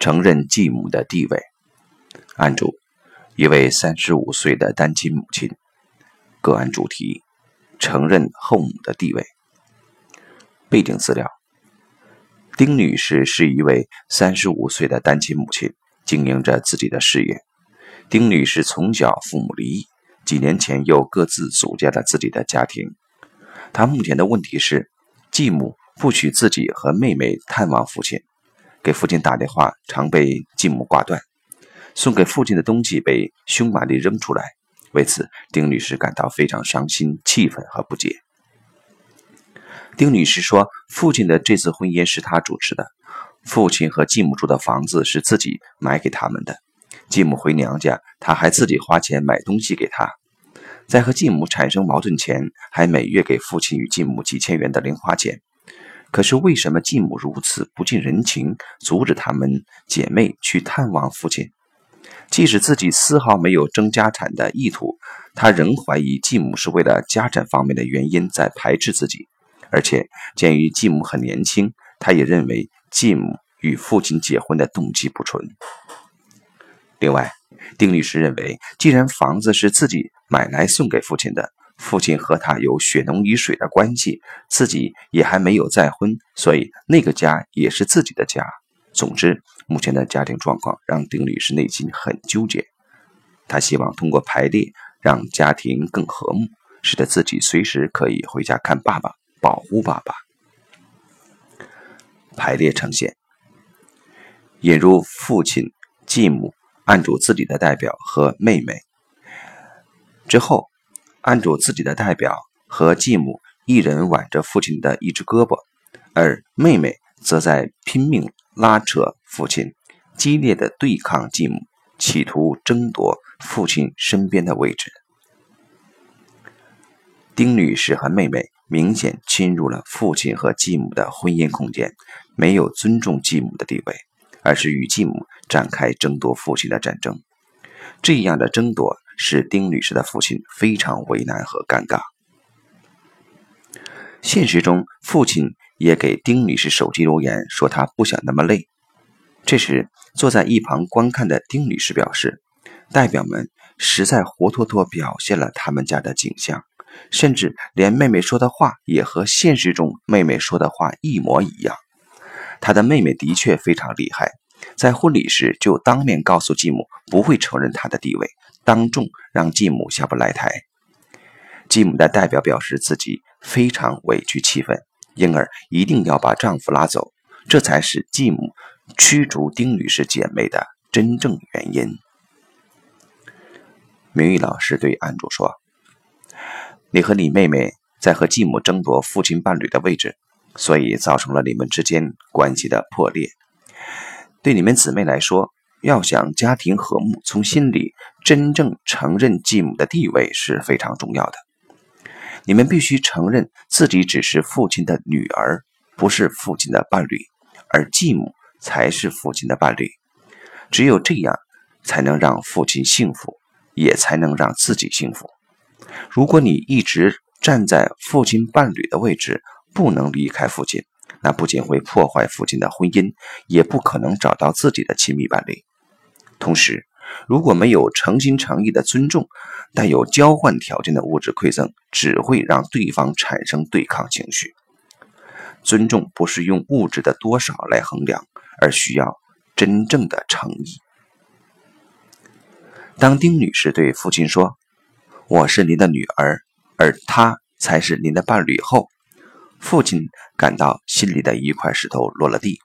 承认继母的地位。案主：一位三十五岁的单亲母亲。个案主题：承认后母的地位。背景资料：丁女士是一位三十五岁的单亲母亲，经营着自己的事业。丁女士从小父母离异，几年前又各自组建了自己的家庭。她目前的问题是，继母不许自己和妹妹探望父亲，给父亲打电话常被继母挂断。送给父亲的东西被凶猛地扔出来，为此丁女士感到非常伤心、气愤和不解。丁女士说：“父亲的这次婚姻是她主持的，父亲和继母住的房子是自己买给他们的。继母回娘家，他还自己花钱买东西给她。在和继母产生矛盾前，还每月给父亲与继母几千元的零花钱。可是为什么继母如此不近人情，阻止他们姐妹去探望父亲？”即使自己丝毫没有争家产的意图，他仍怀疑继母是为了家产方面的原因在排斥自己。而且，鉴于继母很年轻，他也认为继母与父亲结婚的动机不纯。另外，丁律师认为，既然房子是自己买来送给父亲的，父亲和他有血浓于水的关系，自己也还没有再婚，所以那个家也是自己的家。总之，目前的家庭状况让丁律师内心很纠结。他希望通过排列让家庭更和睦，使得自己随时可以回家看爸爸，保护爸爸。排列呈现：引入父亲、继母，按住自己的代表和妹妹。之后，按住自己的代表和继母，一人挽着父亲的一只胳膊，而妹妹则在拼命。拉扯父亲，激烈的对抗继母，企图争夺父亲身边的位置。丁女士和妹妹明显侵入了父亲和继母的婚姻空间，没有尊重继母的地位，而是与继母展开争夺父亲的战争。这样的争夺使丁女士的父亲非常为难和尴尬。现实中，父亲。也给丁女士手机留言说她不想那么累。这时，坐在一旁观看的丁女士表示，代表们实在活脱脱表现了他们家的景象，甚至连妹妹说的话也和现实中妹妹说的话一模一样。她的妹妹的确非常厉害，在婚礼时就当面告诉继母不会承认她的地位，当众让继母下不来台。继母的代表表示自己非常委屈气愤。因而一定要把丈夫拉走，这才是继母驱逐丁女士姐妹的真正原因。明玉老师对案主说：“你和你妹妹在和继母争夺父亲伴侣的位置，所以造成了你们之间关系的破裂。对你们姊妹来说，要想家庭和睦，从心里真正承认继母的地位是非常重要的。”你们必须承认自己只是父亲的女儿，不是父亲的伴侣，而继母才是父亲的伴侣。只有这样，才能让父亲幸福，也才能让自己幸福。如果你一直站在父亲伴侣的位置，不能离开父亲，那不仅会破坏父亲的婚姻，也不可能找到自己的亲密伴侣。同时，如果没有诚心诚意的尊重，带有交换条件的物质馈赠，只会让对方产生对抗情绪。尊重不是用物质的多少来衡量，而需要真正的诚意。当丁女士对父亲说：“我是您的女儿，而他才是您的伴侣。”后，父亲感到心里的一块石头落了地。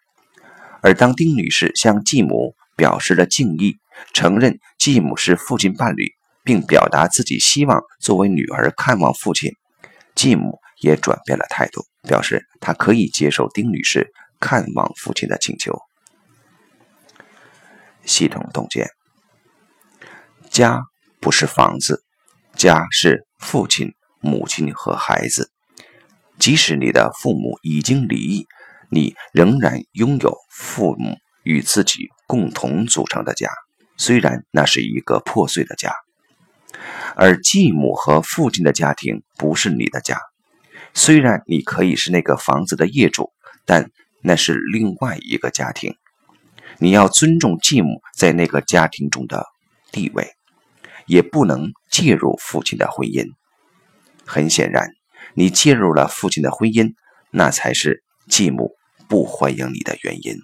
而当丁女士向继母表示了敬意，承认继母是父亲伴侣，并表达自己希望作为女儿看望父亲。继母也转变了态度，表示她可以接受丁女士看望父亲的请求。系统洞见：家不是房子，家是父亲、母亲和孩子。即使你的父母已经离异，你仍然拥有父母与自己共同组成的家。虽然那是一个破碎的家，而继母和父亲的家庭不是你的家。虽然你可以是那个房子的业主，但那是另外一个家庭。你要尊重继母在那个家庭中的地位，也不能介入父亲的婚姻。很显然，你介入了父亲的婚姻，那才是继母不欢迎你的原因。